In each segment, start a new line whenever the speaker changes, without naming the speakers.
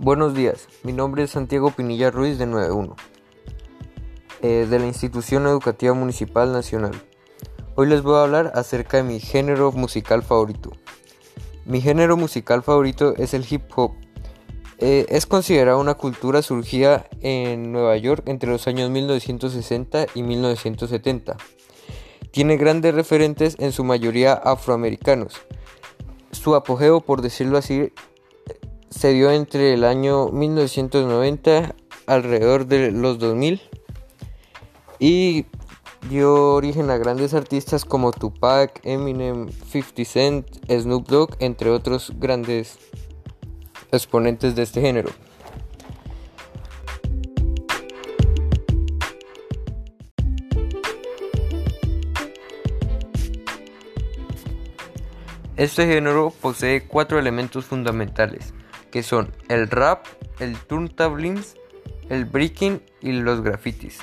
Buenos días, mi nombre es Santiago Pinilla Ruiz de 91, eh, de la Institución Educativa Municipal Nacional. Hoy les voy a hablar acerca de mi género musical favorito. Mi género musical favorito es el hip hop. Eh, es considerado una cultura surgida en Nueva York entre los años 1960 y 1970. Tiene grandes referentes en su mayoría afroamericanos. Su apogeo, por decirlo así, se dio entre el año 1990 alrededor de los 2000 y dio origen a grandes artistas como Tupac, Eminem, 50 Cent, Snoop Dogg, entre otros grandes exponentes de este género. Este género posee cuatro elementos fundamentales que son el rap, el turntablings, el breaking y los grafitis.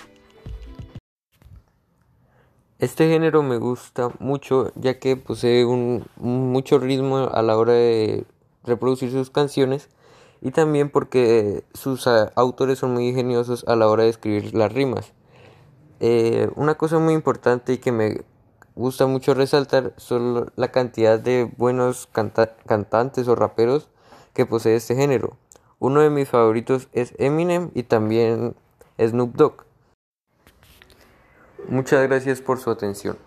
Este género me gusta mucho ya que posee un, mucho ritmo a la hora de reproducir sus canciones y también porque sus autores son muy ingeniosos a la hora de escribir las rimas. Eh, una cosa muy importante y que me gusta mucho resaltar son la cantidad de buenos cantantes o raperos que posee este género. Uno de mis favoritos es Eminem y también Snoop Dogg. Muchas gracias por su atención.